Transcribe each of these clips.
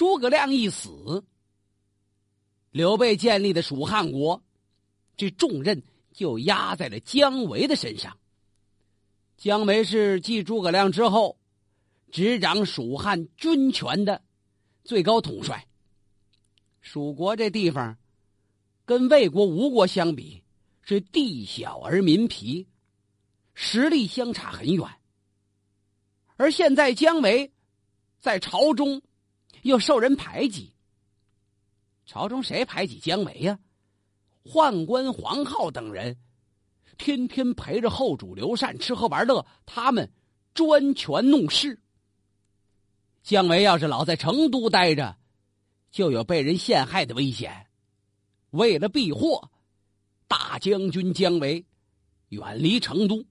诸葛亮一死，刘备建立的蜀汉国，这重任就压在了姜维的身上。姜维是继诸葛亮之后，执掌蜀汉军权的最高统帅。蜀国这地方，跟魏国、吴国相比，是地小而民疲，实力相差很远。而现在姜维在朝中又受人排挤，朝中谁排挤姜维呀？宦官黄浩等人天天陪着后主刘禅吃喝玩乐，他们专权弄事。姜维要是老在成都待着，就有被人陷害的危险。为了避祸，大将军姜维远离成都，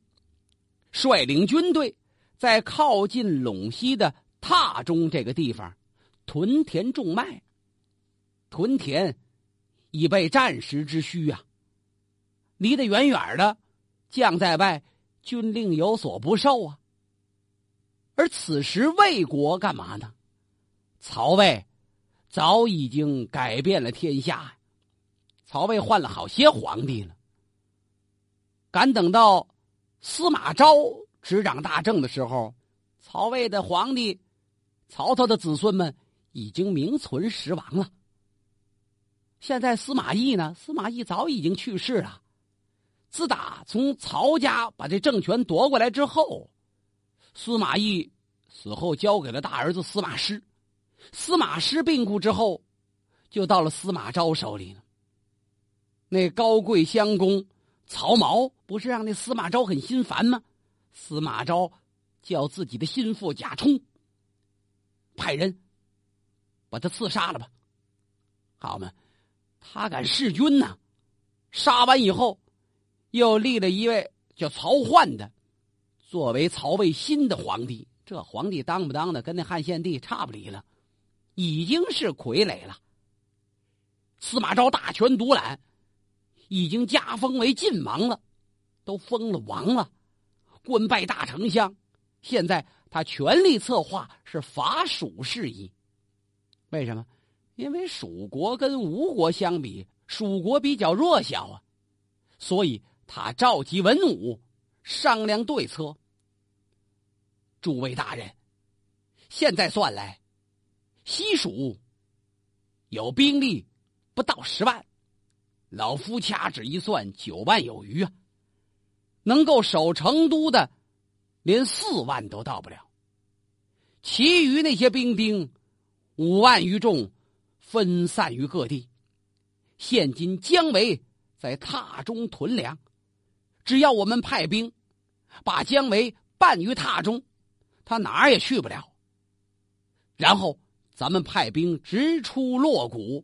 率领军队。在靠近陇西的榻中这个地方，屯田种麦。屯田以备战时之需啊。离得远远的，将在外，军令有所不受啊。而此时魏国干嘛呢？曹魏早已经改变了天下，曹魏换了好些皇帝了。敢等到司马昭。执掌大政的时候，曹魏的皇帝曹操的子孙们已经名存实亡了。现在司马懿呢？司马懿早已经去世了。自打从曹家把这政权夺过来之后，司马懿死后交给了大儿子司马师。司马师病故之后，就到了司马昭手里了。那高贵襄公曹髦不是让那司马昭很心烦吗？司马昭叫自己的心腹贾充派人把他刺杀了吧，好嘛，他敢弑君呢！杀完以后，又立了一位叫曹奂的，作为曹魏新的皇帝。这皇帝当不当的，跟那汉献帝差不离了，已经是傀儡了。司马昭大权独揽，已经加封为晋王了，都封了王了。官拜大丞相，现在他全力策划是伐蜀事宜。为什么？因为蜀国跟吴国相比，蜀国比较弱小啊，所以他召集文武商量对策。诸位大人，现在算来，西蜀有兵力不到十万，老夫掐指一算，九万有余啊。能够守成都的，连四万都到不了。其余那些兵丁，五万余众，分散于各地。现今姜维在榻中屯粮，只要我们派兵，把姜维办于榻中，他哪儿也去不了。然后咱们派兵直出洛谷，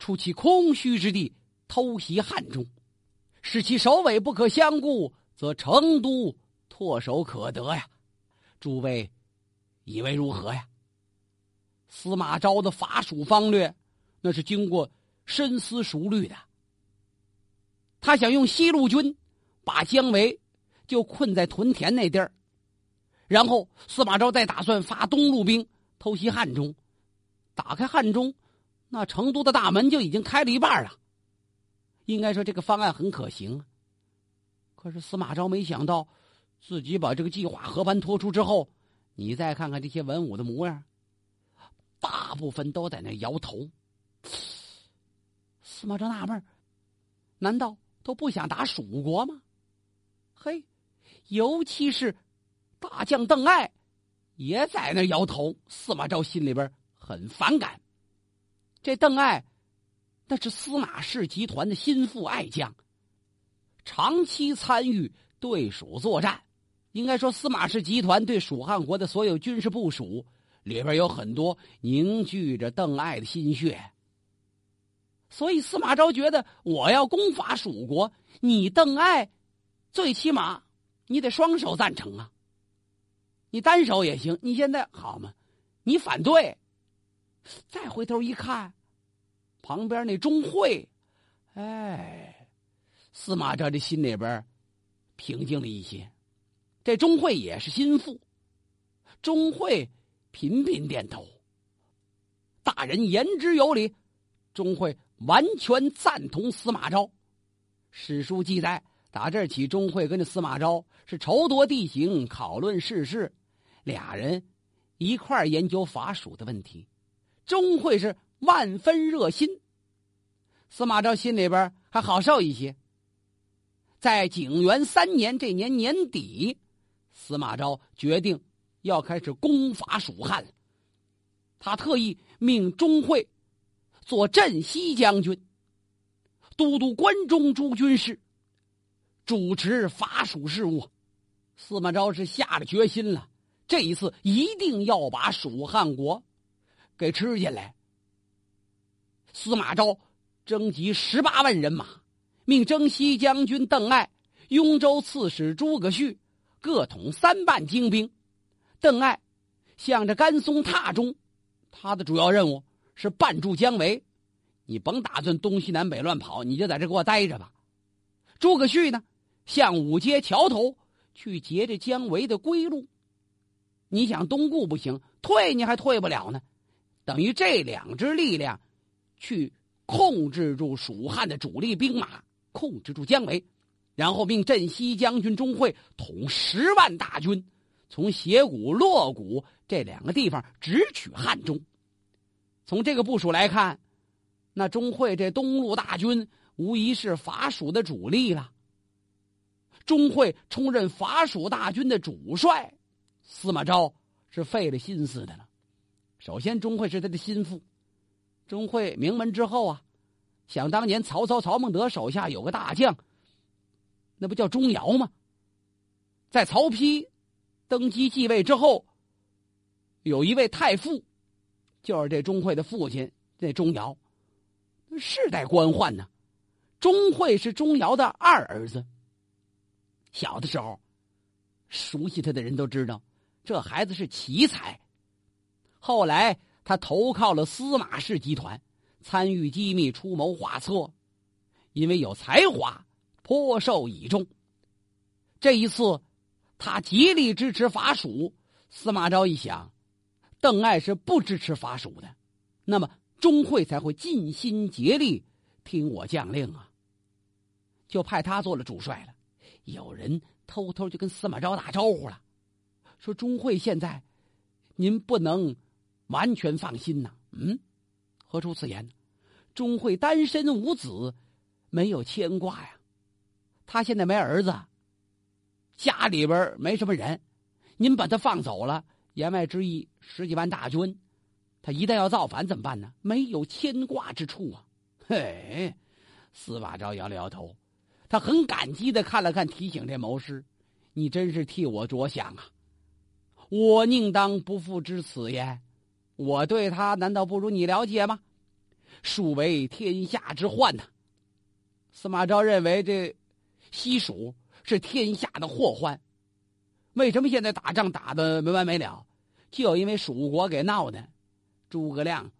出其空虚之地，偷袭汉中，使其首尾不可相顾。则成都唾手可得呀，诸位以为如何呀？司马昭的伐蜀方略，那是经过深思熟虑的。他想用西路军把姜维就困在屯田那地儿，然后司马昭再打算发东路兵偷袭汉中，打开汉中，那成都的大门就已经开了一半了。应该说这个方案很可行。可是司马昭没想到，自己把这个计划和盘托出之后，你再看看这些文武的模样，大部分都在那摇头。司马昭纳闷难道都不想打蜀国吗？嘿，尤其是大将邓艾也在那摇头。司马昭心里边很反感。这邓艾，那是司马氏集团的心腹爱将。长期参与对蜀作战，应该说司马氏集团对蜀汉国的所有军事部署里边有很多凝聚着邓艾的心血。所以司马昭觉得，我要攻伐蜀国，你邓艾最起码你得双手赞成啊。你单手也行，你现在好吗？你反对。再回头一看，旁边那钟会，哎。司马昭的心里边平静了一些，这钟会也是心腹，钟会频频点头。大人言之有理，钟会完全赞同司马昭。史书记载，打这起，钟会跟着司马昭是筹夺地形，讨论世事，俩人一块儿研究伐蜀的问题。钟会是万分热心，司马昭心里边还好受一些。在景元三年这年年底，司马昭决定要开始攻伐蜀汉。他特意命钟会做镇西将军，都督关中诸军事，主持伐蜀事务。司马昭是下了决心了，这一次一定要把蜀汉国给吃进来。司马昭征集十八万人马。命征西将军邓艾、雍州刺史诸葛绪各统三万精兵。邓艾向着甘松踏中，他的主要任务是绊住姜维。你甭打算东西南北乱跑，你就在这给我待着吧。诸葛绪呢，向五街桥头去截着姜维的归路。你想东顾不行，退你还退不了呢。等于这两支力量去控制住蜀汉的主力兵马。控制住姜维，然后命镇西将军钟会统十万大军，从斜谷、洛谷这两个地方直取汉中。从这个部署来看，那钟会这东路大军无疑是伐蜀的主力了。钟会充任伐蜀大军的主帅，司马昭是费了心思的了。首先，钟会是他的心腹，钟会名门之后啊。想当年，曹操曹孟德手下有个大将，那不叫钟繇吗？在曹丕登基继位之后，有一位太傅，就是这钟会的父亲，这钟繇，世代官宦呢。钟会是钟繇的二儿子。小的时候，熟悉他的人都知道，这孩子是奇才。后来他投靠了司马氏集团。参与机密，出谋划策，因为有才华，颇受倚重。这一次，他极力支持伐蜀。司马昭一想，邓艾是不支持伐蜀的，那么钟会才会尽心竭力听我将令啊，就派他做了主帅了。有人偷偷就跟司马昭打招呼了，说钟会现在，您不能完全放心呐。嗯。何出此言？钟会单身无子，没有牵挂呀。他现在没儿子，家里边没什么人。您把他放走了，言外之意十几万大军，他一旦要造反怎么办呢？没有牵挂之处啊！嘿，司马昭摇了摇头，他很感激的看了看，提醒这谋士：“你真是替我着想啊！我宁当不负之此也。”我对他难道不如你了解吗？蜀为天下之患呐！司马昭认为这西蜀是天下的祸患。为什么现在打仗打的没完没了？就因为蜀国给闹的。诸葛亮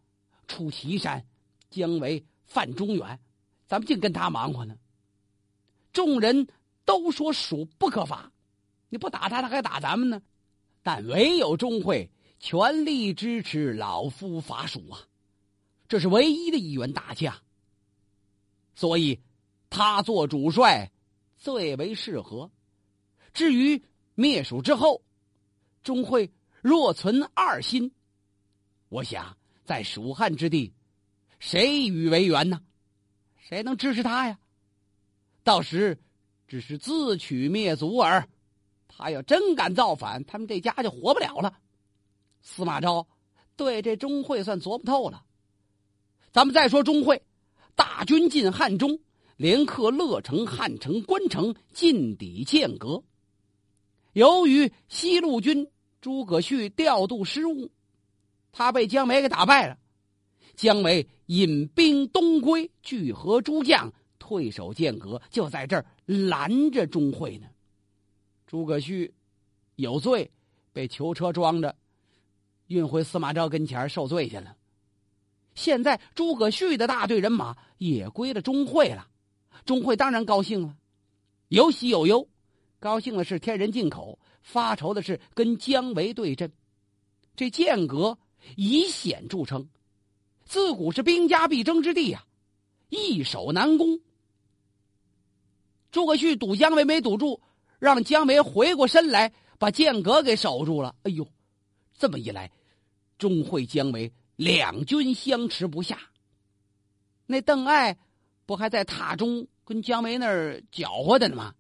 出祁山，姜维犯中原，咱们净跟他忙活呢。众人都说蜀不可伐，你不打他，他还打咱们呢。但唯有钟会。全力支持老夫伐蜀啊！这是唯一的一员大将，所以他做主帅最为适合。至于灭蜀之后，钟会若存二心，我想在蜀汉之地，谁与为援呢？谁能支持他呀？到时只是自取灭族耳。他要真敢造反，他们这家就活不了了。司马昭对这钟会算琢磨透了。咱们再说钟会，大军进汉中，连克乐城、汉城、关城，进抵剑阁。由于西路军诸葛绪调度失误，他被姜维给打败了。姜维引兵东归，聚合诸将，退守剑阁，就在这儿拦着钟会呢。诸葛绪有罪，被囚车装着。运回司马昭跟前受罪去了。现在诸葛绪的大队人马也归了钟会了，钟会当然高兴了，有喜有忧。高兴的是天人进口，发愁的是跟姜维对阵。这剑阁以险著称，自古是兵家必争之地呀，易守难攻。诸葛绪堵姜维没堵住，让姜维回过身来把剑阁给守住了。哎呦，这么一来，钟会、姜维两军相持不下。那邓艾不还在塔中跟姜维那儿搅和的呢吗？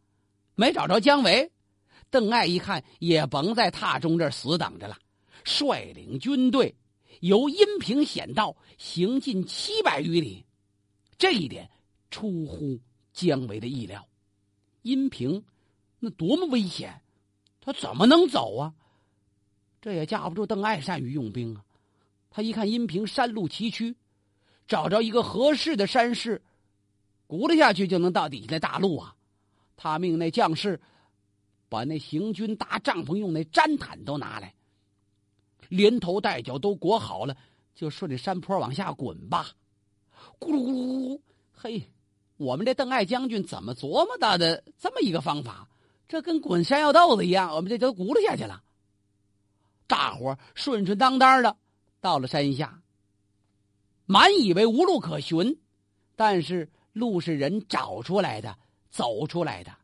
没找着姜维，邓艾一看也甭在塔中这死等着了，率领军队由阴平险道行进七百余里。这一点出乎姜维的意料。阴平，那多么危险！他怎么能走啊？这也架不住邓艾善于用兵啊。他一看阴平山路崎岖，找着一个合适的山势，轱辘下去就能到底下的大路啊。他命那将士把那行军搭帐篷用那毡毯都拿来，连头带脚都裹好了，就顺着山坡往下滚吧。咕噜咕噜，嘿。我们这邓艾将军怎么琢磨到的这么一个方法？这跟滚山药豆子一样，我们这都轱辘下去了。大伙顺顺当当的到了山下，满以为无路可寻，但是路是人找出来的，走出来的。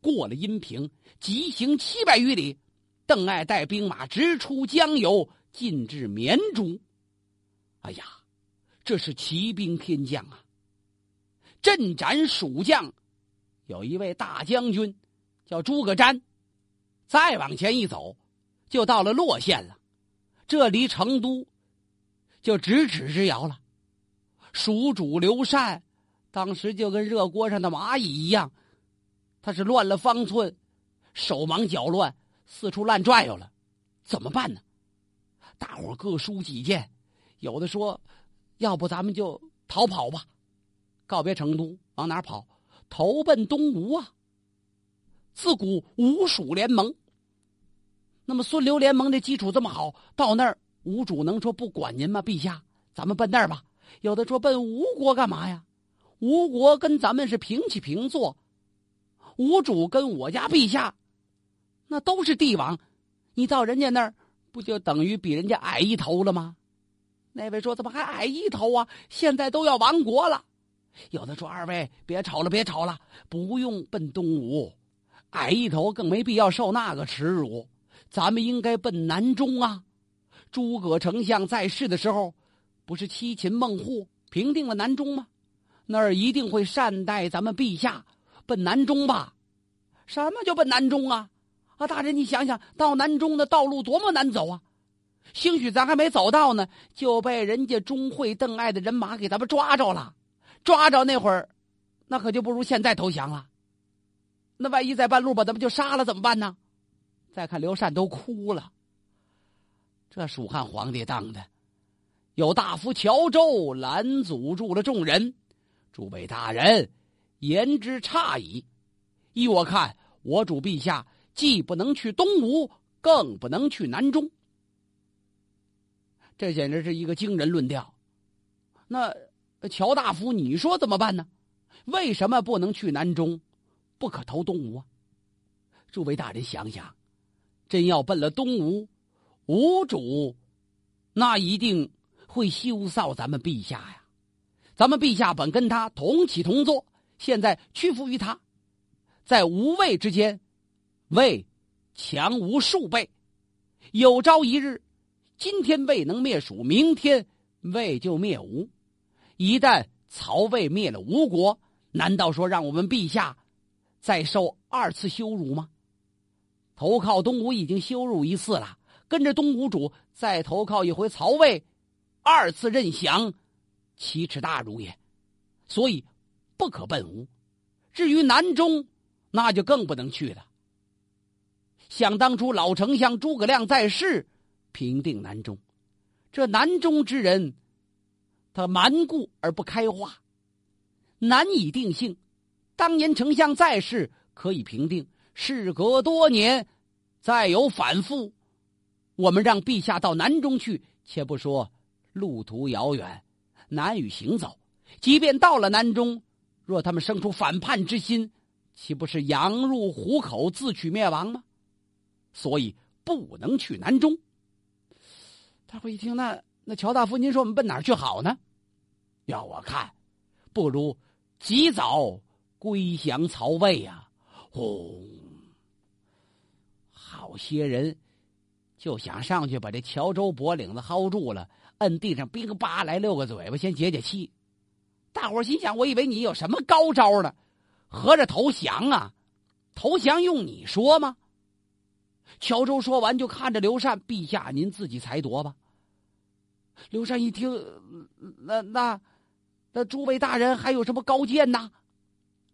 过了阴平，急行七百余里，邓艾带兵马直出江油，进至绵竹。哎呀，这是奇兵天将啊！镇斩蜀将，有一位大将军，叫诸葛瞻。再往前一走，就到了洛县了。这离成都就咫尺之遥了。蜀主刘禅当时就跟热锅上的蚂蚁一样，他是乱了方寸，手忙脚乱，四处乱转悠了。怎么办呢？大伙各抒己见，有的说：“要不咱们就逃跑吧。”告别成都，往哪跑？投奔东吴啊！自古吴蜀联盟。那么孙刘联盟的基础这么好，到那儿吴主能说不管您吗？陛下，咱们奔那儿吧。有的说奔吴国干嘛呀？吴国跟咱们是平起平坐，吴主跟我家陛下，那都是帝王，你到人家那儿，不就等于比人家矮一头了吗？那位说怎么还矮一头啊？现在都要亡国了。有的说：“二位别吵了，别吵了，不用奔东吴，矮一头更没必要受那个耻辱。咱们应该奔南中啊！诸葛丞相在世的时候，不是七擒孟获，平定了南中吗？那儿一定会善待咱们陛下。奔南中吧，什么叫奔南中啊？啊，大人，你想想到南中的道路多么难走啊！兴许咱还没走到呢，就被人家钟会、邓艾的人马给咱们抓着了。”抓着那会儿，那可就不如现在投降了。那万一在半路把咱们就杀了怎么办呢？再看刘禅都哭了。这蜀汉皇帝当的，有大夫乔州拦阻住了众人。诸位大人，言之差矣。依我看，我主陛下既不能去东吴，更不能去南中。这简直是一个惊人论调。那。乔大夫，你说怎么办呢？为什么不能去南中，不可投东吴啊？诸位大人想想，真要奔了东吴，吴主那一定会羞臊咱们陛下呀。咱们陛下本跟他同起同坐，现在屈服于他，在吴魏之间，魏强无数倍。有朝一日，今天魏能灭蜀，明天魏就灭吴。一旦曹魏灭了吴国，难道说让我们陛下再受二次羞辱吗？投靠东吴已经羞辱一次了，跟着东吴主再投靠一回曹魏，二次认降，奇耻大辱也。所以不可奔吴。至于南中，那就更不能去了。想当初老丞相诸葛亮在世，平定南中，这南中之人。他蛮固而不开化，难以定性。当年丞相在世可以平定，事隔多年，再有反复。我们让陛下到南中去，且不说路途遥远，难以行走。即便到了南中，若他们生出反叛之心，岂不是羊入虎口，自取灭亡吗？所以不能去南中。大伙一听，那那乔大夫，您说我们奔哪儿去好呢？要我看，不如及早归降曹魏呀！轰！好些人就想上去把这乔州脖领子薅住了，摁地上，冰吧来六个嘴巴，先解解气。大伙心想：我以为你有什么高招呢？合着投降啊？投降用你说吗？乔州说完，就看着刘禅：“陛下，您自己裁夺吧。”刘禅一听，那那那诸位大人还有什么高见呐？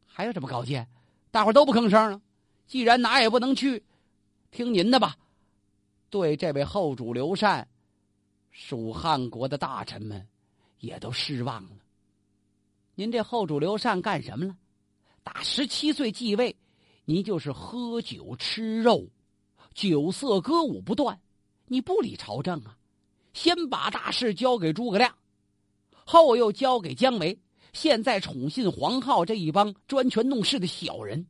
还有什么高见？大伙都不吭声了。既然哪也不能去，听您的吧。对这位后主刘禅，蜀汉国的大臣们也都失望了。您这后主刘禅干什么了？打十七岁继位，您就是喝酒吃肉，酒色歌舞不断，你不理朝政啊？先把大事交给诸葛亮，后又交给姜维，现在宠信黄皓这一帮专权弄事的小人，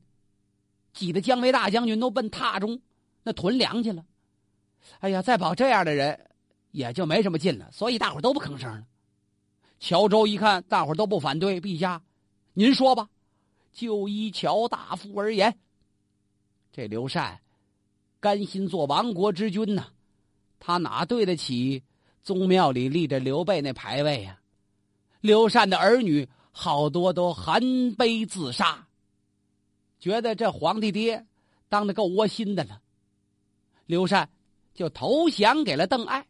挤得姜维大将军都奔榻中那囤粮去了。哎呀，再保这样的人，也就没什么劲了。所以大伙都不吭声了。乔州一看，大伙都不反对，陛下，您说吧，就依乔大夫而言，这刘禅甘心做亡国之君呐，他哪对得起？宗庙里立着刘备那牌位呀，刘禅的儿女好多都含悲自杀，觉得这皇帝爹当的够窝心的了。刘禅就投降给了邓艾。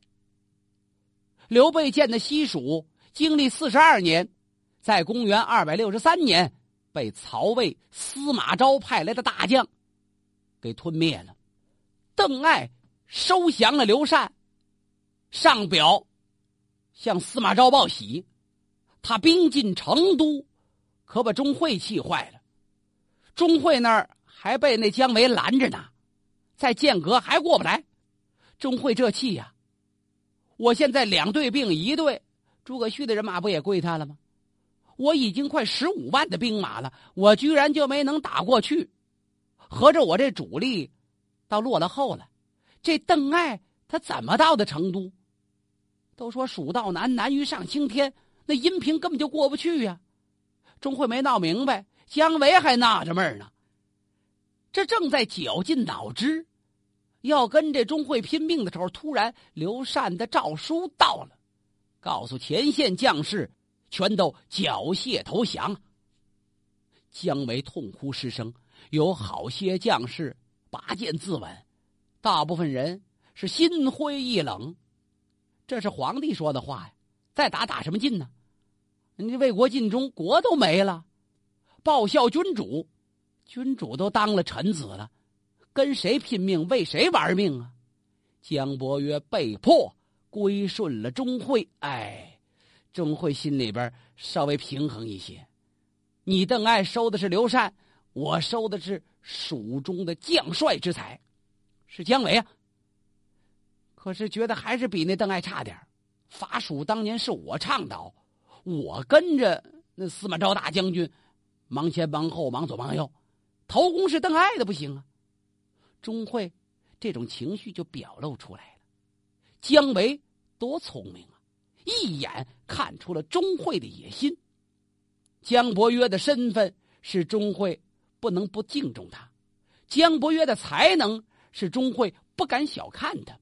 刘备建的西蜀经历四十二年，在公元二百六十三年被曹魏司马昭派来的大将给吞灭了。邓艾收降了刘禅。上表向司马昭报喜，他兵进成都，可把钟会气坏了。钟会那儿还被那姜维拦着呢，在剑阁还过不来。钟会这气呀！我现在两队并一队，诸葛绪的人马不也归他了吗？我已经快十五万的兵马了，我居然就没能打过去，合着我这主力倒落了后了。这邓艾他怎么到的成都？都说蜀道难，难于上青天。那阴平根本就过不去呀！钟会没闹明白，姜维还纳着闷呢。这正在绞尽脑汁，要跟这钟会拼命的时候，突然刘禅的诏书到了，告诉前线将士，全都缴械投降。姜维痛哭失声，有好些将士拔剑自刎，大部分人是心灰意冷。这是皇帝说的话呀，再打打什么劲呢？你为国尽忠，国都没了；报效君主，君主都当了臣子了，跟谁拼命，为谁玩命啊？姜伯约被迫归顺了钟会。哎，钟会心里边稍微平衡一些。你邓艾收的是刘禅，我收的是蜀中的将帅之才，是姜维啊。可是觉得还是比那邓艾差点伐蜀当年是我倡导，我跟着那司马昭大将军，忙前忙后，忙左忙右，头功是邓艾的不行啊。钟会这种情绪就表露出来了。姜维多聪明啊，一眼看出了钟会的野心。姜伯约的身份是钟会不能不敬重他，姜伯约的才能是钟会不敢小看他。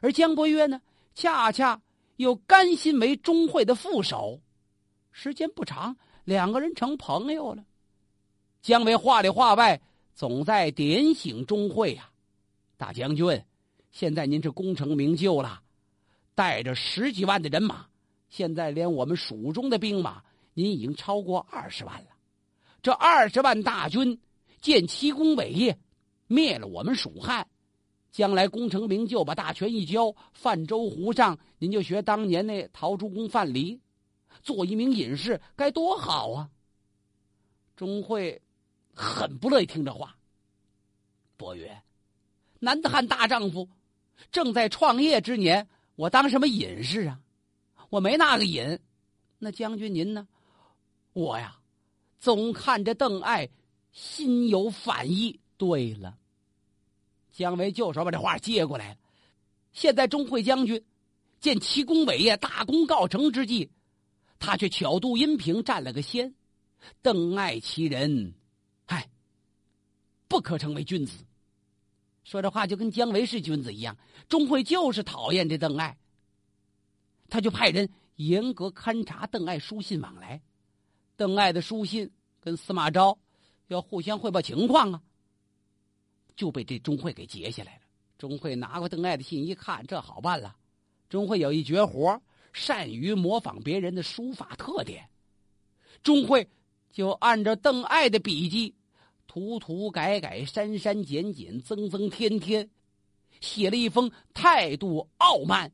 而姜伯约呢，恰恰又甘心为钟会的副手，时间不长，两个人成朋友了。姜维话里话外总在点醒钟会呀：“大将军，现在您是功成名就了，带着十几万的人马，现在连我们蜀中的兵马，您已经超过二十万了。这二十万大军建奇功伟业，灭了我们蜀汉。”将来功成名就，把大权一交，泛舟湖上，您就学当年那陶朱公范蠡，做一名隐士，该多好啊！钟会很不乐意听这话。伯约，南汉大丈夫正在创业之年，我当什么隐士啊？我没那个瘾。那将军您呢？我呀，总看着邓艾心有反意。对了。姜维就手把这话接过来了。现在钟会将军见齐公伟业大功告成之际，他却巧渡阴平，占了个先。邓艾其人，嗨，不可成为君子。说这话就跟姜维是君子一样。钟会就是讨厌这邓艾，他就派人严格勘察邓艾书信往来。邓艾的书信跟司马昭要互相汇报情况啊，就被这钟会给截下来了。钟会拿过邓艾的信一看，这好办了。钟会有一绝活，善于模仿别人的书法特点。钟会就按照邓艾的笔记。涂涂改改，删删减减，增增添添，写了一封态度傲慢，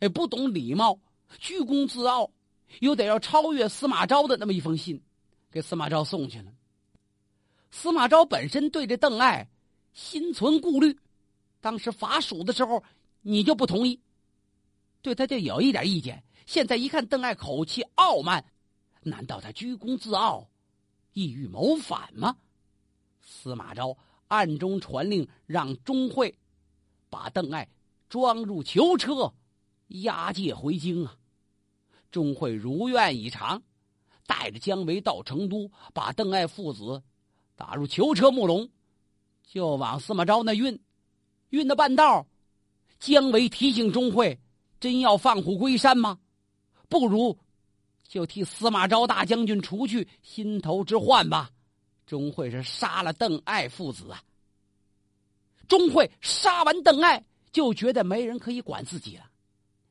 哎，不懂礼貌，居功自傲，又得要超越司马昭的那么一封信，给司马昭送去了。司马昭本身对这邓艾心存顾虑，当时伐蜀的时候，你就不同意，对他就有一点意见。现在一看邓艾口气傲慢，难道他居功自傲，意欲谋反吗？司马昭暗中传令，让钟会把邓艾装入囚车，押解回京啊。钟会如愿以偿，带着姜维到成都，把邓艾父子打入囚车木笼，就往司马昭那运。运到半道，姜维提醒钟会：“真要放虎归山吗？不如就替司马昭大将军除去心头之患吧。”钟会是杀了邓艾父子啊！钟会杀完邓艾，就觉得没人可以管自己了。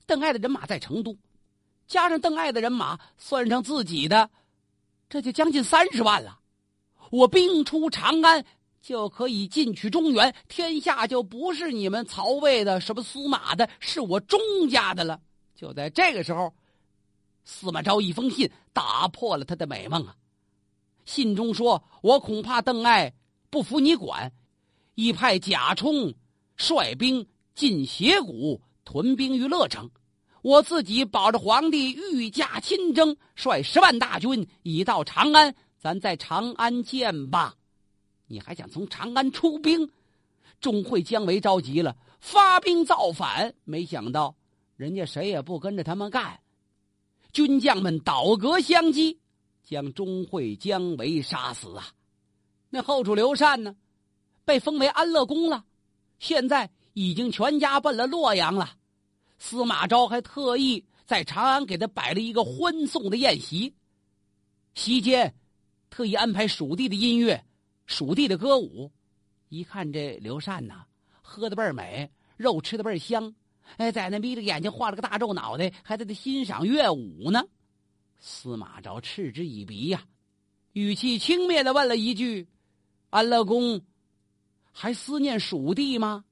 邓艾的人马在成都，加上邓艾的人马，算上自己的，这就将近三十万了。我兵出长安，就可以进取中原，天下就不是你们曹魏的，什么司马的，是我钟家的了。就在这个时候，司马昭一封信打破了他的美梦啊！信中说：“我恐怕邓艾不服你管，已派贾充率兵进斜谷，屯兵于乐城。我自己保着皇帝御驾亲征，率十万大军已到长安，咱在长安见吧。你还想从长安出兵？”钟会、姜维着急了，发兵造反。没想到人家谁也不跟着他们干，军将们倒戈相击。将钟会、姜维杀死啊！那后主刘禅呢？被封为安乐公了，现在已经全家奔了洛阳了。司马昭还特意在长安给他摆了一个欢送的宴席，席间特意安排蜀地的音乐、蜀地的歌舞。一看这刘禅呐，喝的倍儿美，肉吃的倍儿香，哎，在那眯着眼睛画了个大皱脑袋，还在那欣赏乐舞呢。司马昭嗤之以鼻呀，语气轻蔑的问了一句：“安乐公，还思念蜀地吗？”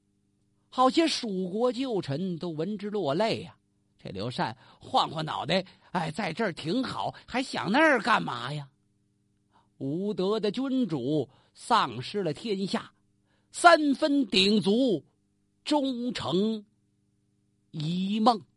好些蜀国旧臣都闻之落泪呀。这刘禅晃晃脑袋，哎，在这儿挺好，还想那儿干嘛呀？无德的君主丧失了天下，三分鼎足，忠诚一梦。